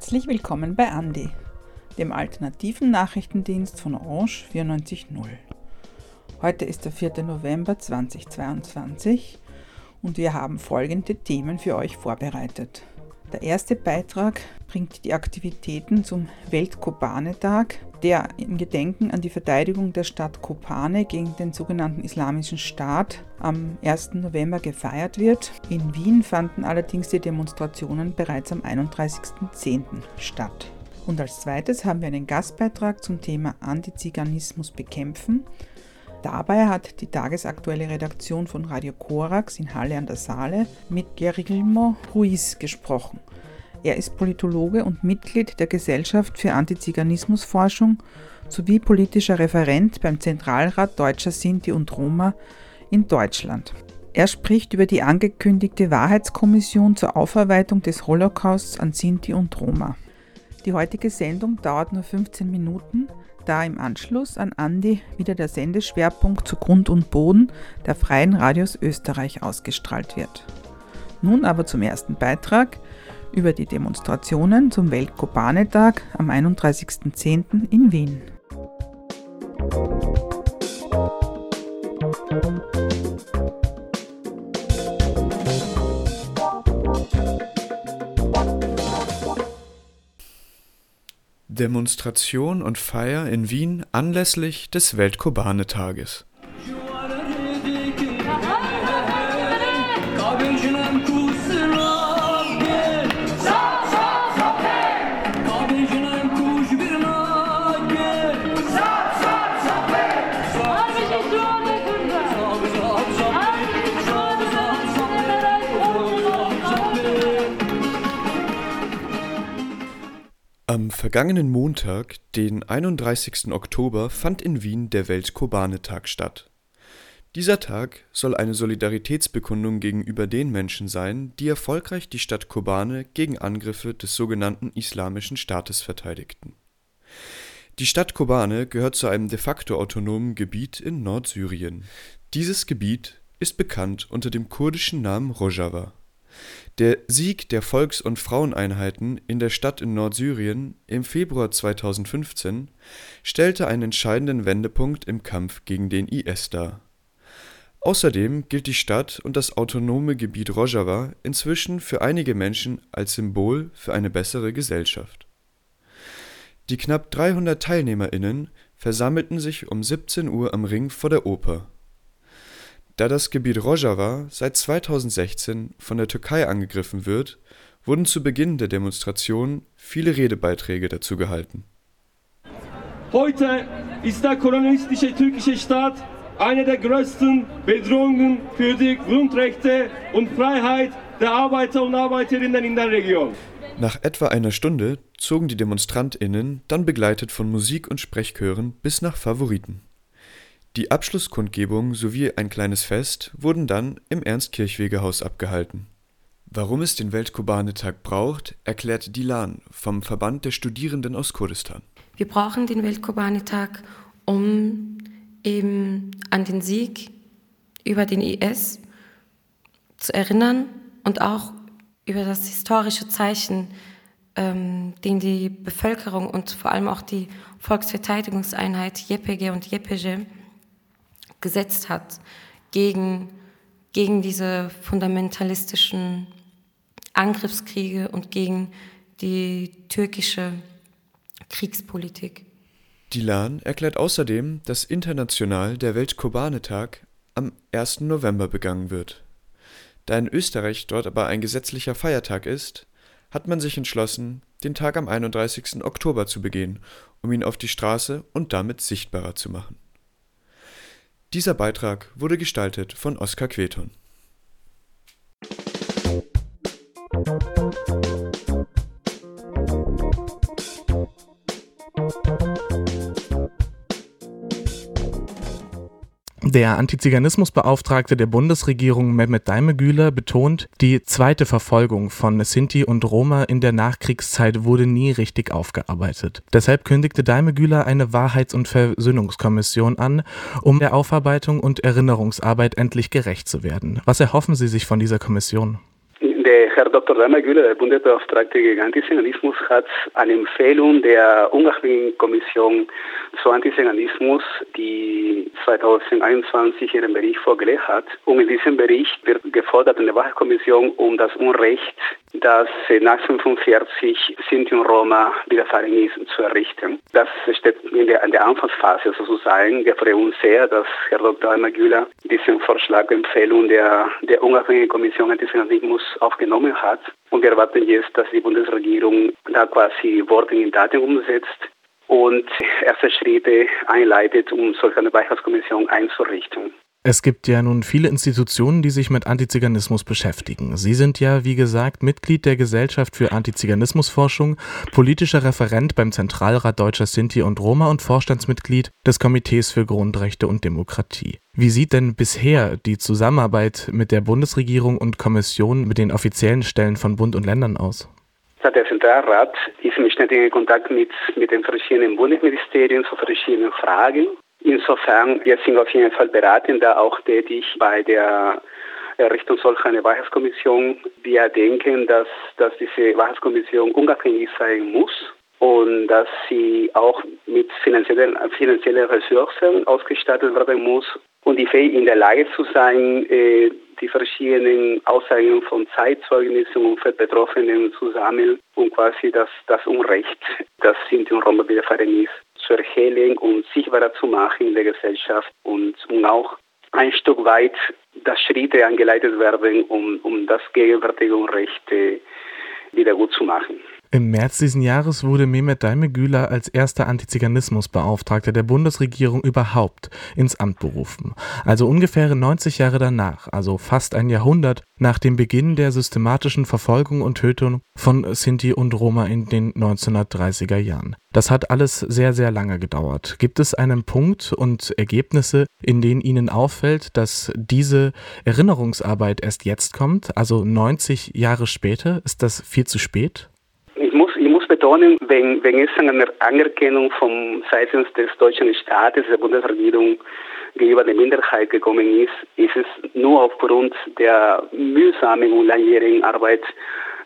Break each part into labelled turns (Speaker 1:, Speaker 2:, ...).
Speaker 1: Herzlich willkommen bei Andi, dem alternativen Nachrichtendienst von Orange 94.0. Heute ist der 4. November 2022 und wir haben folgende Themen für euch vorbereitet. Der erste Beitrag bringt die Aktivitäten zum Weltkobane-Tag, der im Gedenken an die Verteidigung der Stadt Kobane gegen den sogenannten Islamischen Staat am 1. November gefeiert wird. In Wien fanden allerdings die Demonstrationen bereits am 31.10. statt. Und als zweites haben wir einen Gastbeitrag zum Thema Antiziganismus bekämpfen Dabei hat die tagesaktuelle Redaktion von Radio Korax in Halle an der Saale mit Guillermo Ruiz gesprochen. Er ist Politologe und Mitglied der Gesellschaft für Antiziganismusforschung sowie politischer Referent beim Zentralrat Deutscher Sinti und Roma in Deutschland. Er spricht über die angekündigte Wahrheitskommission zur Aufarbeitung des Holocausts an Sinti und Roma. Die heutige Sendung dauert nur 15 Minuten da im Anschluss an Andi wieder der Sendeschwerpunkt zu Grund und Boden der Freien Radios Österreich ausgestrahlt wird. Nun aber zum ersten Beitrag über die Demonstrationen zum Weltkobanetag am 31.10. in Wien.
Speaker 2: Demonstration und Feier in Wien anlässlich des Weltkobane-Tages Am vergangenen Montag, den 31. Oktober, fand in Wien der Weltkobane-Tag statt. Dieser Tag soll eine Solidaritätsbekundung gegenüber den Menschen sein, die erfolgreich die Stadt Kobane gegen Angriffe des sogenannten Islamischen Staates verteidigten. Die Stadt Kobane gehört zu einem de facto autonomen Gebiet in Nordsyrien. Dieses Gebiet ist bekannt unter dem kurdischen Namen Rojava der Sieg der Volks und Fraueneinheiten in der Stadt in Nordsyrien im Februar 2015 stellte einen entscheidenden Wendepunkt im Kampf gegen den IS dar. Außerdem gilt die Stadt und das autonome Gebiet Rojava inzwischen für einige Menschen als Symbol für eine bessere Gesellschaft. Die knapp 300 TeilnehmerInnen versammelten sich um 17 Uhr am Ring vor der Oper da das Gebiet Rojava seit 2016 von der Türkei angegriffen wird, wurden zu Beginn der Demonstration viele Redebeiträge dazu gehalten.
Speaker 3: Heute ist der kolonialistische türkische Staat eine der größten Bedrohungen für die Grundrechte und Freiheit der Arbeiter und Arbeiterinnen in der Region.
Speaker 2: Nach etwa einer Stunde zogen die DemonstrantInnen, dann begleitet von Musik und Sprechchören, bis nach Favoriten. Die Abschlusskundgebung sowie ein kleines Fest wurden dann im Ernst-Kirchwege-Haus abgehalten. Warum es den Weltkubanetag braucht, erklärt Dilan vom Verband der Studierenden aus Kurdistan.
Speaker 4: Wir brauchen den Weltkubanetag, um eben an den Sieg über den IS zu erinnern und auch über das historische Zeichen, ähm, den die Bevölkerung und vor allem auch die Volksverteidigungseinheit JPG und JPG gesetzt hat gegen, gegen diese fundamentalistischen Angriffskriege und gegen die türkische Kriegspolitik.
Speaker 2: Dilan erklärt außerdem, dass international der Weltkobanetag am 1. November begangen wird. Da in Österreich dort aber ein gesetzlicher Feiertag ist, hat man sich entschlossen, den Tag am 31. Oktober zu begehen, um ihn auf die Straße und damit sichtbarer zu machen. Dieser Beitrag wurde gestaltet von Oskar Queton.
Speaker 5: Der Antiziganismusbeauftragte der Bundesregierung Mehmet Daimegüler betont, die zweite Verfolgung von Sinti und Roma in der Nachkriegszeit wurde nie richtig aufgearbeitet. Deshalb kündigte Daimegüler eine Wahrheits- und Versöhnungskommission an, um der Aufarbeitung und Erinnerungsarbeit endlich gerecht zu werden. Was erhoffen Sie sich von dieser Kommission?
Speaker 6: Der Herr Dr. Reimer Güller, der Bundesbeauftragte gegen Antisemitismus, hat eine Empfehlung der unabhängigen Kommission zu Antisemitismus, die 2021 ihren Bericht vorgelegt hat. Und in diesem Bericht wird gefordert in der Wahlkommission um das Unrecht, das nach 45 Sinti und Roma widerfahren ist, zu errichten. Das steht in der, in der Anfangsphase sozusagen. Wir freuen uns sehr, dass Herr Dr. Reimer Güller diesen Vorschlag, Empfehlung der, der unabhängigen Kommission Antisemitismus aufgenommen hat. Und wir erwarten jetzt, dass die Bundesregierung da quasi Worte in Daten umsetzt und erste Schritte einleitet, um solch eine Beitragskommission einzurichten.
Speaker 5: Es gibt ja nun viele Institutionen, die sich mit Antiziganismus beschäftigen. Sie sind ja, wie gesagt, Mitglied der Gesellschaft für Antiziganismusforschung, politischer Referent beim Zentralrat Deutscher Sinti und Roma und Vorstandsmitglied des Komitees für Grundrechte und Demokratie. Wie sieht denn bisher die Zusammenarbeit mit der Bundesregierung und Kommission mit den offiziellen Stellen von Bund und Ländern aus?
Speaker 6: Der Zentralrat ist im ständigen Kontakt mit, mit den verschiedenen Bundesministerien zu verschiedenen Fragen. Insofern, wir sind auf jeden Fall beratend da auch tätig bei der Errichtung solcher eine Wahrheitskommission. Wir denken, dass, dass diese Wahrheitskommission unabhängig sein muss und dass sie auch mit finanziellen, finanziellen Ressourcen ausgestattet werden muss und die fähig in der Lage zu sein, äh, die verschiedenen Aussagen von Zeitzeugnissen und Betroffenen zu sammeln und quasi das, das Unrecht, das Sinti und Roma widerfahren ist, zu erhellen und sichtbarer zu machen in der Gesellschaft und, und auch ein Stück weit, dass Schritte angeleitet werden, um, um das gegenwärtige Unrecht wieder gut zu machen.
Speaker 5: Im März diesen Jahres wurde Mehmet Daimegüler als erster Antiziganismusbeauftragter der Bundesregierung überhaupt ins Amt berufen. Also ungefähr 90 Jahre danach, also fast ein Jahrhundert nach dem Beginn der systematischen Verfolgung und Tötung von Sinti und Roma in den 1930er Jahren. Das hat alles sehr, sehr lange gedauert. Gibt es einen Punkt und Ergebnisse, in denen Ihnen auffällt, dass diese Erinnerungsarbeit erst jetzt kommt, also 90 Jahre später? Ist das viel zu spät?
Speaker 6: Betonen, wenn, wenn es eine Anerkennung von seitens des deutschen Staates, der Bundesregierung gegenüber der Minderheit gekommen ist, ist es nur aufgrund der mühsamen und langjährigen Arbeit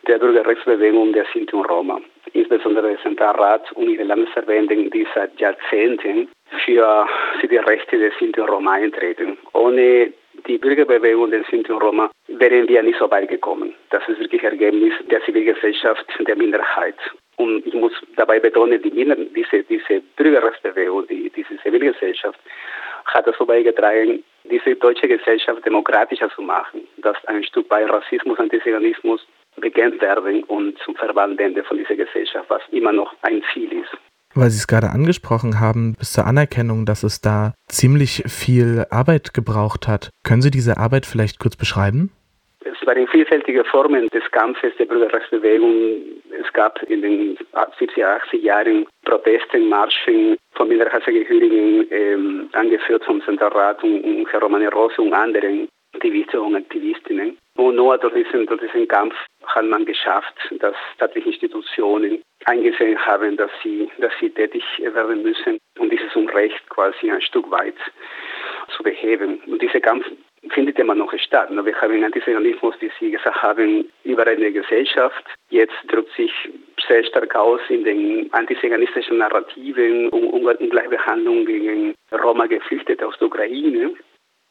Speaker 6: der Bürgerrechtsbewegung der Sinti und Roma. Insbesondere der Zentralrat und ihre Landesverbände, die seit Jahrzehnten für, für die Rechte der Sinti und Roma eintreten. Ohne die Bürgerbewegung der Sinti und Roma wären wir nicht so weit gekommen. Das ist wirklich Ergebnis der Zivilgesellschaft der Minderheit. Und ich muss dabei betonen, die, diese, diese Bürgerrechtsbewegung, die, diese Zivilgesellschaft hat dazu beigetragen, diese deutsche Gesellschaft demokratischer zu machen, dass ein Stück weit Rassismus, Antisemitismus bekämpft werden und zum Verwandeln von dieser Gesellschaft, was immer noch ein Ziel ist.
Speaker 5: Weil Sie es gerade angesprochen haben, bis zur Anerkennung, dass es da ziemlich viel Arbeit gebraucht hat. Können Sie diese Arbeit vielleicht kurz beschreiben?
Speaker 6: Es waren vielfältige Formen des Kampfes der Bürgerrechtsbewegung. Es gab in den 70er, 80er Jahren Proteste, Marschen von Minderheitsangehörigen, ähm, angeführt vom Zentralrat und, und Herr Romane Rose und anderen Aktivisten und Aktivistinnen. Und nur durch diesen, durch diesen Kampf hat man geschafft, dass staatliche Institutionen eingesehen haben, dass sie, dass sie tätig werden müssen, um dieses Unrecht quasi ein Stück weit zu beheben. Und dieser Kampf findet immer noch statt. Wir haben Antisemitismus, wie Sie gesagt haben, überall in der Gesellschaft. Jetzt drückt sich sehr stark aus in den antisemitischen Narrativen und Ungleichbehandlung gegen Roma-Geflüchtete aus der Ukraine.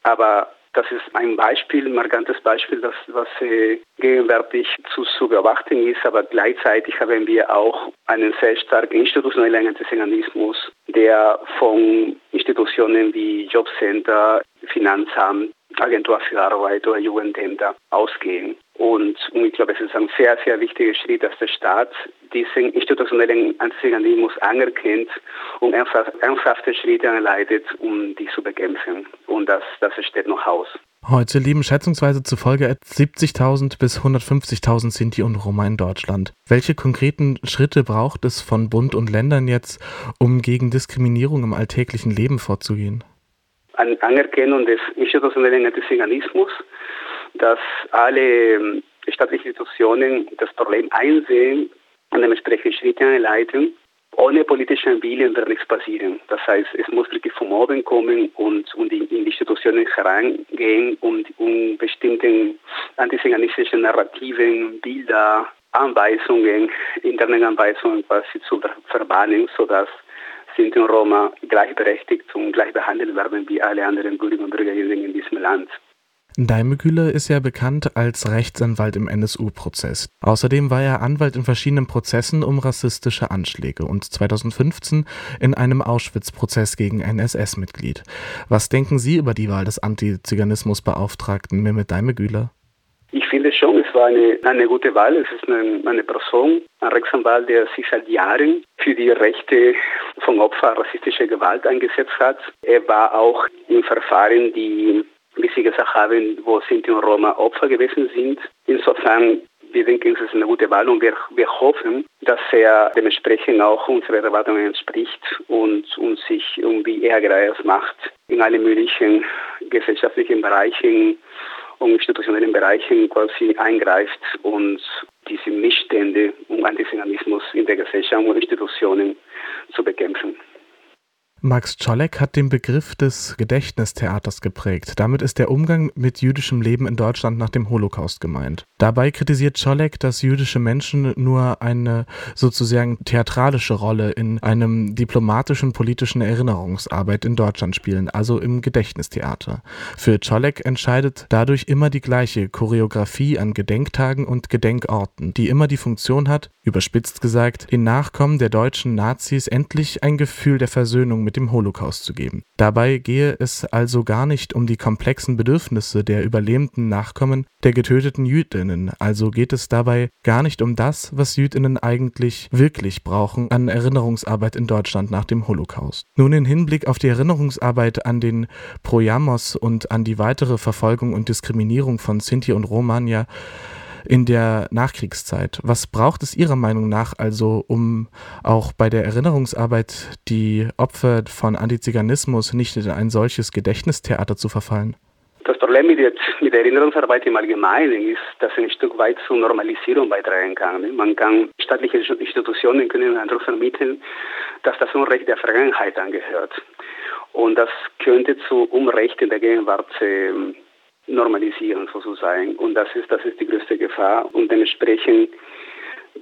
Speaker 6: Aber das ist ein Beispiel, ein markantes Beispiel, das, was äh, gegenwärtig zu, zu beobachten ist. Aber gleichzeitig haben wir auch einen sehr starken institutionellen Antisemitismus, der von Institutionen wie Jobcenter, Finanzamt, Agentur für Arbeit oder Jugendämter ausgehen. Und, und ich glaube, es ist ein sehr, sehr wichtiger Schritt, dass der Staat diesen institutionellen Antisemitismus anerkennt und ernsthafte Schritte einleitet, um die zu bekämpfen. Und das, das steht noch aus.
Speaker 5: Heute leben schätzungsweise zufolge etwa 70.000 bis 150.000 Sinti und Roma in Deutschland. Welche konkreten Schritte braucht es von Bund und Ländern jetzt, um gegen Diskriminierung im alltäglichen Leben vorzugehen?
Speaker 6: An Anerkennung des institutionellen Antisemitismus, dass alle ähm, staatlichen Institutionen das Problem einsehen und dementsprechend Schritte einleiten. ohne politischen Willen wird nichts passieren. Das heißt, es muss wirklich vom Oben kommen und, und in, die Institutionen hereingehen und um bestimmten antiziganistischen Narrativen, Bilder, Anweisungen, internen Anweisungen quasi zu verbannen, sodass Sinti und Roma gleichberechtigt und gleich behandelt werden wie alle anderen Bürger und Bürgerinnen in diesem Land.
Speaker 5: Daimegüle ist ja bekannt als Rechtsanwalt im NSU-Prozess. Außerdem war er Anwalt in verschiedenen Prozessen um rassistische Anschläge und 2015 in einem Auschwitz-Prozess gegen ein SS-Mitglied. Was denken Sie über die Wahl des Antiziganismusbeauftragten Mehmet Daimegüler?
Speaker 6: Ich finde schon, es war eine, eine gute Wahl. Es ist eine, eine Person, ein Rechtsanwalt, der sich seit Jahren für die Rechte von Opfern rassistischer Gewalt eingesetzt hat. Er war auch in Verfahren, die wie Sie gesagt haben, wo Sinti und Roma Opfer gewesen sind. Insofern, wir denken, es ist eine gute Wahl und wir, wir hoffen, dass er dementsprechend auch unseren Erwartungen entspricht und, und sich irgendwie ehrgeizig macht in allen möglichen gesellschaftlichen Bereichen und institutionellen Bereichen quasi eingreift und diese Missstände und Antisemitismus in der Gesellschaft und Institutionen zu bekämpfen.
Speaker 5: Max Czolek hat den Begriff des Gedächtnistheaters geprägt. Damit ist der Umgang mit jüdischem Leben in Deutschland nach dem Holocaust gemeint. Dabei kritisiert Czolek, dass jüdische Menschen nur eine sozusagen theatralische Rolle in einem diplomatischen politischen Erinnerungsarbeit in Deutschland spielen, also im Gedächtnistheater. Für Czolek entscheidet dadurch immer die gleiche Choreografie an Gedenktagen und Gedenkorten, die immer die Funktion hat, überspitzt gesagt, den Nachkommen der deutschen Nazis endlich ein Gefühl der Versöhnung mit mit dem Holocaust zu geben. Dabei gehe es also gar nicht um die komplexen Bedürfnisse der überlebenden Nachkommen der getöteten Jüdinnen, also geht es dabei gar nicht um das, was Jüdinnen eigentlich wirklich brauchen an Erinnerungsarbeit in Deutschland nach dem Holocaust. Nun in Hinblick auf die Erinnerungsarbeit an den Projamos und an die weitere Verfolgung und Diskriminierung von Sinti und Romania in der Nachkriegszeit. Was braucht es Ihrer Meinung nach also, um auch bei der Erinnerungsarbeit die Opfer von Antiziganismus nicht in ein solches Gedächtnistheater zu verfallen?
Speaker 6: Das Problem mit der, mit der Erinnerungsarbeit im Allgemeinen ist, dass ein Stück weit zur Normalisierung beitragen kann. Man kann, staatliche Institutionen können Eindruck vermitteln, dass das Unrecht der Vergangenheit angehört. Und das könnte zu Unrecht in der Gegenwart äh, normalisieren sozusagen. Und das ist, das ist die größte Gefahr. Und dementsprechend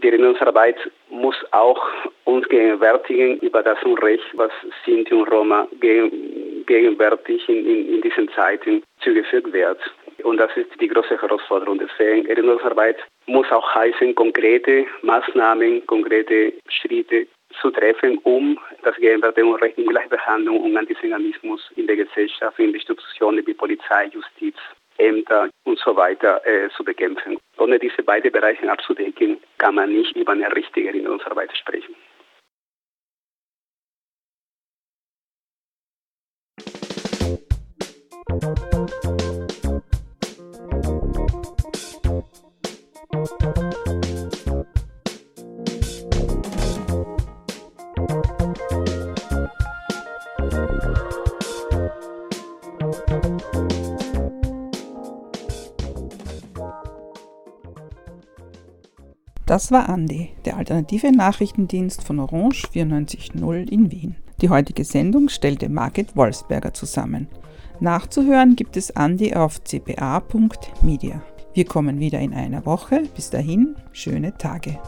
Speaker 6: die Erinnerungsarbeit muss auch uns gegenwärtigen über das Unrecht, was Sinti und Roma gegenwärtig in, in, in diesen Zeiten zugefügt wird. Und das ist die große Herausforderung. Deswegen Erinnerungsarbeit muss auch heißen, konkrete Maßnahmen, konkrete Schritte zu treffen, um das gegenwärtige Unrecht in Gleichbehandlung und Antisemitismus in der Gesellschaft, in Institutionen wie Polizei, Justiz, Ämter und so weiter äh, zu bekämpfen. Ohne diese beiden Bereiche abzudecken, kann man nicht über eine richtige Erinnerungsarbeit sprechen.
Speaker 1: Das war Andi, der alternative Nachrichtendienst von Orange 94.0 in Wien. Die heutige Sendung stellte Margit Wolfsberger zusammen. Nachzuhören gibt es Andi auf cpa.media. Wir kommen wieder in einer Woche. Bis dahin, schöne Tage.